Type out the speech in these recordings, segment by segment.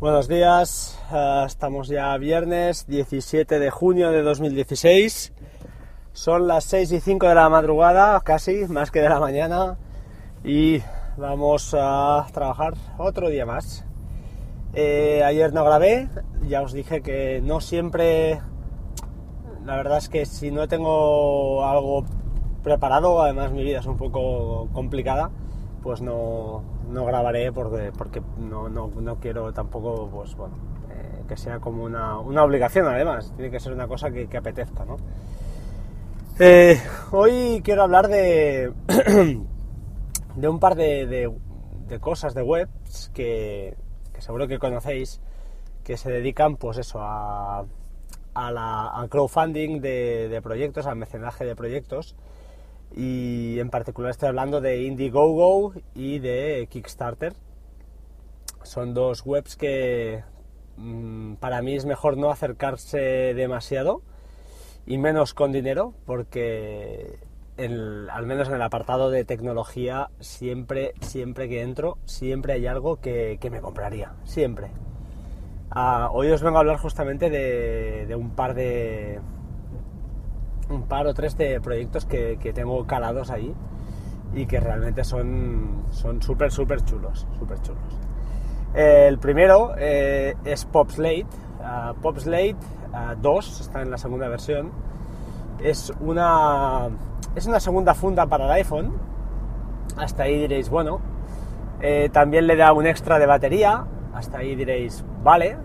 Buenos días, uh, estamos ya viernes 17 de junio de 2016. Son las 6 y 5 de la madrugada, casi, más que de la mañana, y vamos a trabajar otro día más. Eh, ayer no grabé, ya os dije que no siempre, la verdad es que si no tengo algo preparado, además mi vida es un poco complicada, pues no, no grabaré porque, porque no, no, no, quiero tampoco, pues bueno, eh, que sea como una, una, obligación además, tiene que ser una cosa que, apetezca, ¿no? Eh, hoy quiero hablar de, de un par de, de, cosas de webs que, seguro que conocéis, que se dedican pues eso, a, a la, crowdfunding de, proyectos, al mecenaje de proyectos, y en particular estoy hablando de Indiegogo y de Kickstarter. Son dos webs que mmm, para mí es mejor no acercarse demasiado y menos con dinero porque al menos en el apartado de tecnología siempre, siempre que entro, siempre hay algo que, que me compraría, siempre. Uh, hoy os vengo a hablar justamente de un par de, un par o tres de proyectos que, que tengo calados ahí y que realmente son son súper chulos súper chulos. El primero eh, es Popslate uh, Popslate uh, 2 está en la segunda versión. Es una es una segunda funda para el iPhone. Hasta ahí diréis bueno eh, también le da un extra de batería. Hasta ahí diréis vale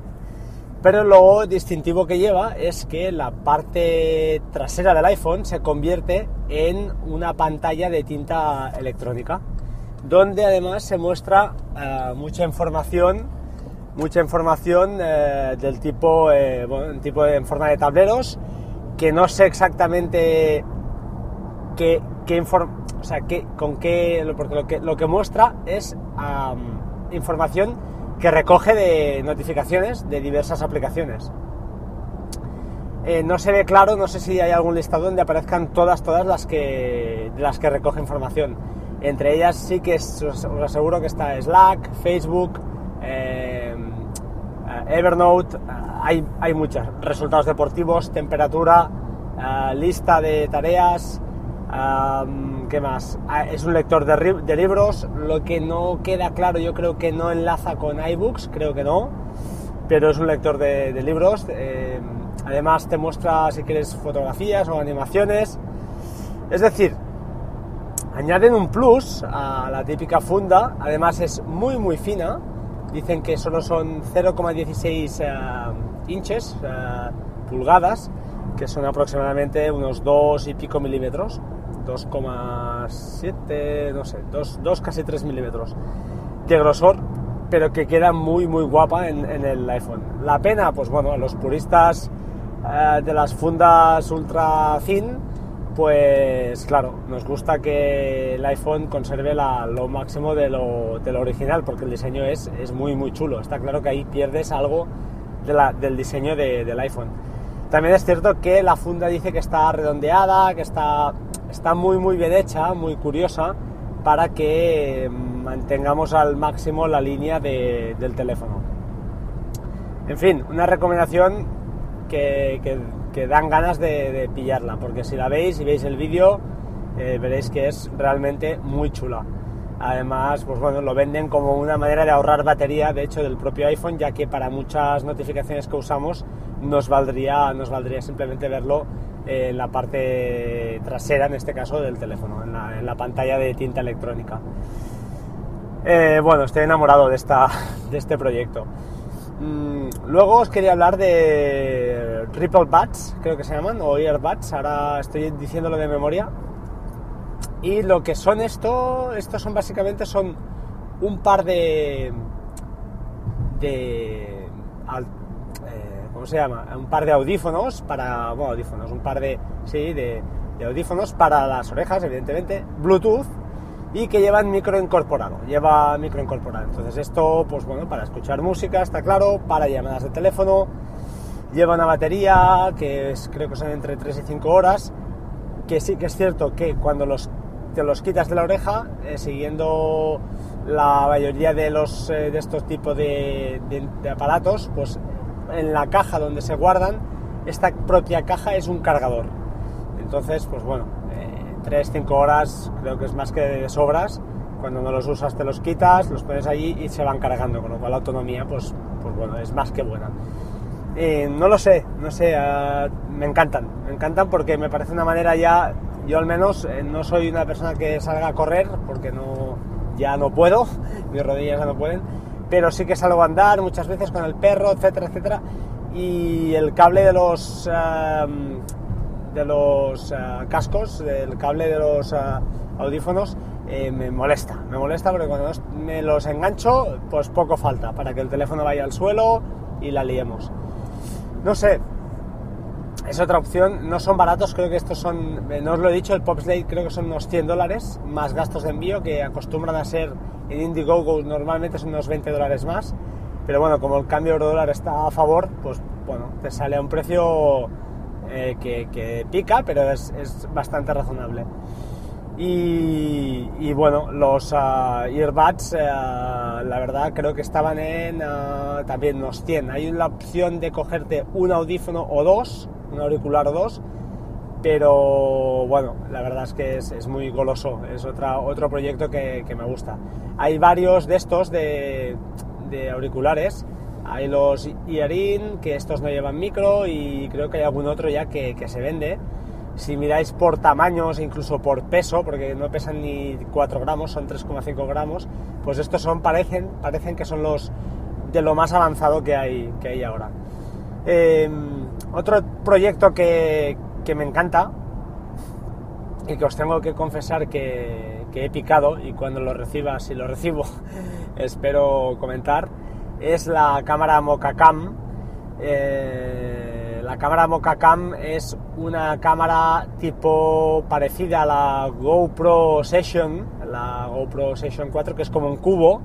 pero lo distintivo que lleva es que la parte trasera del iPhone se convierte en una pantalla de tinta electrónica, donde además se muestra uh, mucha información, mucha información uh, del tipo, eh, bueno, tipo en forma de tableros, que no sé exactamente qué, qué o sea, qué, con qué, porque lo que, lo que muestra es información que recoge de notificaciones de diversas aplicaciones. Eh, no se ve claro, no sé si hay algún listado donde aparezcan todas, todas las que, las que recoge información. Entre ellas sí que es, os, aseguro que está Slack, Facebook, eh, Evernote, hay, hay muchas. Resultados deportivos, temperatura, lista de tareas, ¿qué más? Es un lector de, libros, lo que no queda claro, yo creo que no enlaza con iBooks, creo que no, pero es un lector de, libros. Eh, además te muestra si quieres fotografías o animaciones. Es decir, añaden un plus a la típica funda, además es muy muy fina, dicen que solo son 0,16 uh, inches, uh, pulgadas, que son aproximadamente unos 2 y pico milímetros. 2,7, no sé, 2, 2, casi 3 milímetros de grosor, pero que queda muy, muy guapa en, el iPhone. La pena, pues bueno, a los puristas eh, de las fundas ultra thin, pues claro, nos gusta que el iPhone conserve lo máximo de lo, original, porque el diseño es, es, muy, muy chulo. Está claro que ahí pierdes algo del diseño de, del iPhone. También es cierto que la funda dice que está redondeada, que está está muy muy bien hecha, muy curiosa, para que mantengamos al máximo la línea de, del teléfono. En fin, una recomendación que, que, dan ganas de, de, pillarla, porque si la veis y veis el vídeo, eh, veréis que es realmente muy chula. Además, pues bueno, lo venden como una manera de ahorrar batería, de hecho, del propio iPhone, ya que para muchas notificaciones que usamos nos valdría, nos valdría simplemente verlo en la parte trasera, en este caso, del teléfono, en la, pantalla de tinta electrónica. Eh, bueno, estoy enamorado de, esta, de este proyecto. Mm, luego os quería hablar de Ripple Buds, creo que se llaman, o Earbuds, ahora estoy diciéndolo de memoria. Y lo que son esto, estos son básicamente son un par de, de ¿cómo se llama? Un par de audífonos para, bueno, audífonos, un par de, sí, de, audífonos para las orejas, evidentemente, Bluetooth, y que llevan micro incorporado, lleva micro incorporado. Entonces esto, pues bueno, para escuchar música, está claro, para llamadas de teléfono, lleva una batería que es, creo que son entre 3 y 5 horas, que sí que es cierto que cuando los, te los quitas de la oreja, eh, siguiendo la mayoría de, los, eh, de estos tipos de, aparatos, pues en la caja donde se guardan, esta propia caja es un cargador. Entonces, pues bueno, 3-5 horas creo que es más que de sobras. Cuando no los usas te los quitas, los pones allí y se van cargando, con lo cual la autonomía, pues, pues bueno, es más que buena. Eh, no lo sé, no sé, ah, me encantan, me encantan porque me parece una manera ya, yo al menos eh, no soy una persona que salga a correr porque no, ya no puedo, mis rodillas ya no pueden, pero sí que salgo a andar muchas veces con el perro, etcétera, etcétera, y el cable de los, de los ah, cascos, el cable de los ah, audífonos, eh, me molesta, me molesta porque cuando me los engancho, pues poco falta para que el teléfono vaya al suelo y la liemos. No sé, es otra opción, no son baratos, creo que estos son, eh, no os lo he dicho, el Popslate creo que son unos 100 dólares, más gastos de envío que acostumbran a ser en Indiegogo normalmente son unos 20 dólares más, pero bueno, como el cambio euro-dólar está a favor, pues bueno, te sale a un precio eh, que, pica, pero es, bastante razonable. Y, bueno, los uh, earbuds, eh, la verdad, creo que estaban en uh, también unos 100. Hay la opción de cogerte un audífono o dos, un auricular o dos, pero bueno, la verdad es que es, muy goloso, es otra, otro proyecto que, me gusta. Hay varios de estos de, auriculares, hay los Earin, que estos no llevan micro, y creo que hay algún otro ya que, que se vende si miráis por tamaños, incluso por peso, porque no pesan ni 4 gramos, son 3,5 gramos, pues estos son, parecen, parecen que son los de lo más avanzado que hay, que hay ahora. Em, otro proyecto que, que, me encanta y que os tengo que confesar que, que, he picado y cuando lo reciba, si lo recibo, espero comentar, es la cámara Mocacam. Eh, la cámara Mocacam es una cámara tipo parecida a la GoPro Session, la GoPro Session 4, que es como un cubo,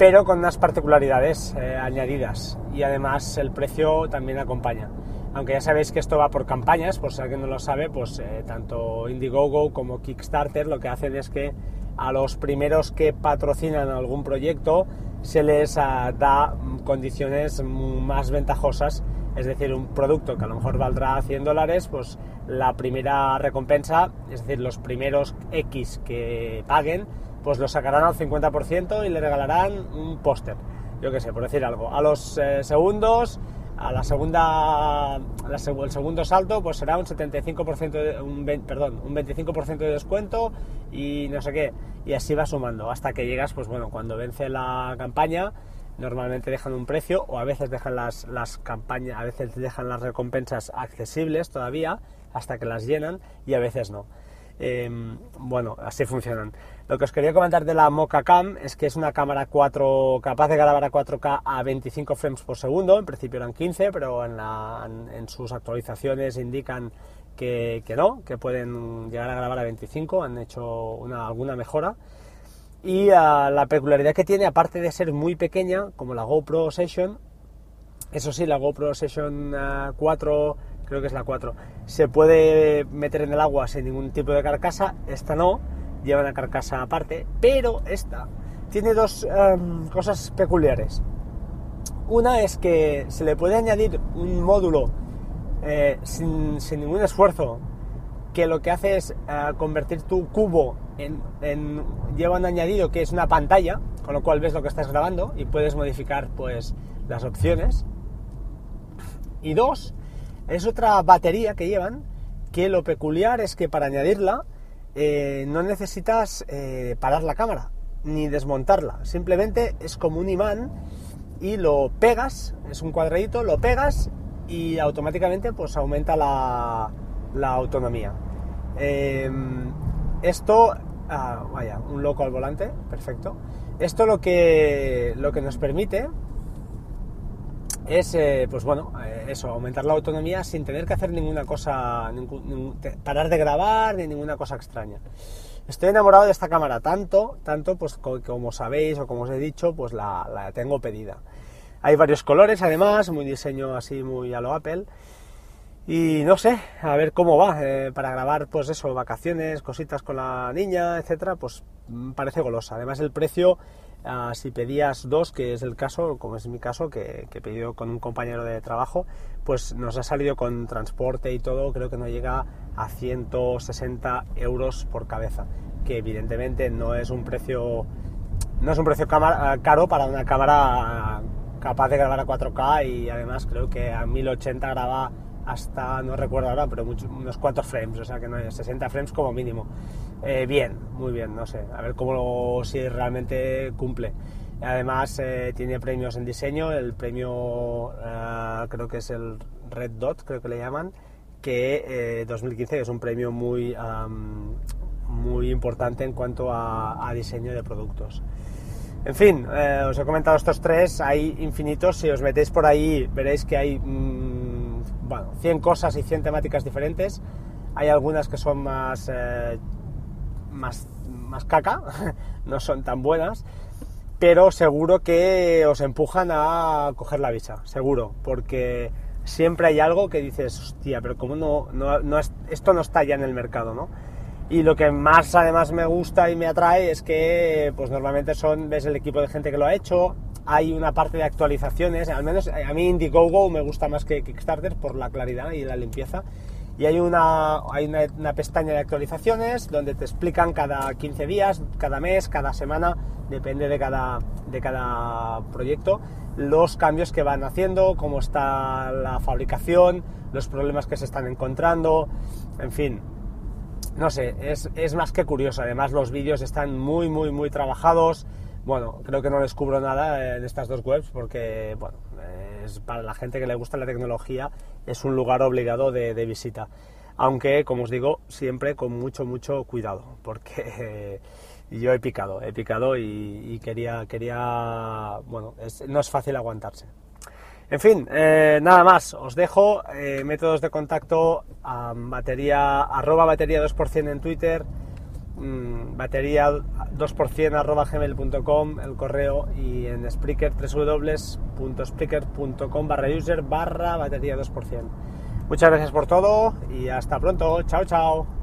pero con unas particularidades eh, añadidas y además el precio también acompaña. Aunque ya sabéis que esto va por campañas, por si alguien no lo sabe, pues eh, tanto Indiegogo como Kickstarter lo que hacen es que a los primeros que patrocinan algún proyecto se les ah, da condiciones más ventajosas es decir, un producto que a lo mejor valdrá 100 dólares, pues la primera recompensa, es decir, los primeros X que paguen, pues lo sacarán al 50% y le regalarán un póster, yo qué sé, por decir algo. A los eh, segundos, a la segunda, el segundo salto, pues será un 75%, de, un, perdón, un 25% de descuento y no sé qué, y así va sumando, hasta que llegas, pues bueno, cuando vence la campaña, normalmente dejan un precio o a veces dejan las, las campañas, a veces dejan las recompensas accesibles todavía hasta que las llenan y a veces no. Em, bueno, así funcionan. Lo que os quería comentar de la Mocha Cam es que es una cámara 4 capaz de grabar a 4K a 25 frames por segundo, en principio eran 15, pero en, sus actualizaciones indican que, no, que pueden llegar a grabar a 25, han hecho una, alguna mejora. Y ah, la peculiaridad que tiene, aparte de ser muy pequeña, como la GoPro Session, eso sí, la GoPro Session 4, ah, creo que es la 4, se puede meter en el agua sin ningún tipo de carcasa, esta no, lleva una carcasa aparte, pero esta tiene dos cosas peculiares. Una es que se le puede añadir un módulo eh, sin, ningún esfuerzo que lo que hace es eh, convertir tu cubo en, lleva un añadido que es una pantalla, con lo cual ves lo que estás grabando y puedes modificar pues las opciones. Y dos, es otra batería que llevan, que lo peculiar es que para añadirla eh, no necesitas eh, parar la cámara ni desmontarla, simplemente es como un imán y lo pegas, es un cuadradito, lo pegas y automáticamente pues aumenta la, autonomía. Em, esto, ah, vaya, un loco al volante, perfecto. Esto lo que, lo que nos permite es, eh, pues bueno, eh, eso, aumentar la autonomía sin tener que hacer ninguna cosa, parar de grabar ni ninguna cosa extraña. Estoy enamorado de esta cámara tanto, tanto, pues como sabéis o como os he dicho, pues la, tengo pedida. Hay varios colores además, muy diseño así muy a lo Apple. Y no sé, a ver cómo va. eh, para grabar, pues eso, vacaciones, cositas con la niña, etcétera, pues mm, parece golosa. Además, el precio, ah, si pedías dos, que es el caso, como es mi caso, que, que he pedido con un compañero de trabajo, pues nos ha salido con transporte y todo, creo que no llega a 160 euros por cabeza. Que evidentemente no es un precio. No es un precio cámara- caro para una cámara capaz de grabar a 4K y además creo que a 1080 graba hasta, no recuerdo ahora, pero mucho- unos cuantos frames, o sea que no es 60 frames como mínimo. Eh, bien, muy bien, no sé, a ver cómo lo- si realmente cumple. Además eh, tiene premios en diseño, el premio eh, creo que es el Red Dot, creo que le llaman, que eh, 2015 es un premio muy, am, muy importante en cuanto a, diseño de productos. En fin, eh, os he comentado estos tres, hay infinitos, si os metéis por ahí veréis que hay mm, bueno, 100 cosas y 100 temáticas diferentes, hay algunas que son más, eh, más, más caca, no son tan buenas, pero seguro que os empujan a coger la bicha, seguro, porque siempre hay algo que dices, hostia, pero como no, no, no es- esto no está ya en el mercado, ¿no? Y lo que más además me gusta y me atrae es que pues normalmente son, ves el equipo de gente que lo ha hecho, hay una parte de actualizaciones, al menos a mí Indiegogo me gusta más que Kickstarter por la claridad y la limpieza. Y hay una, hay una, pestaña de actualizaciones donde te explican cada 15 días, cada mes, cada semana, depende de cada, de cada proyecto, los cambios que van haciendo, cómo está la fabricación, los problemas que se están encontrando, en fin, no sé, es, es más que curioso. Además, los vídeos están muy, muy, muy trabajados. Bueno, creo que no descubro nada en estas dos webs porque, bueno, es para la gente que le gusta la tecnología, es un lugar obligado de, visita. Aunque, como os digo, siempre con mucho, mucho cuidado, porque yo he picado, he picado y, quería, quería, bueno, no es fácil aguantarse. En fin, eh, nada más, os dejo eh, métodos de contacto a batería, arroba batería 2% en Twitter, mm, batería 2% arroba gmail.com, el correo y en Spreaker www.spreaker.com barra user barra batería 2%. Muchas gracias por todo y hasta pronto, chao chao.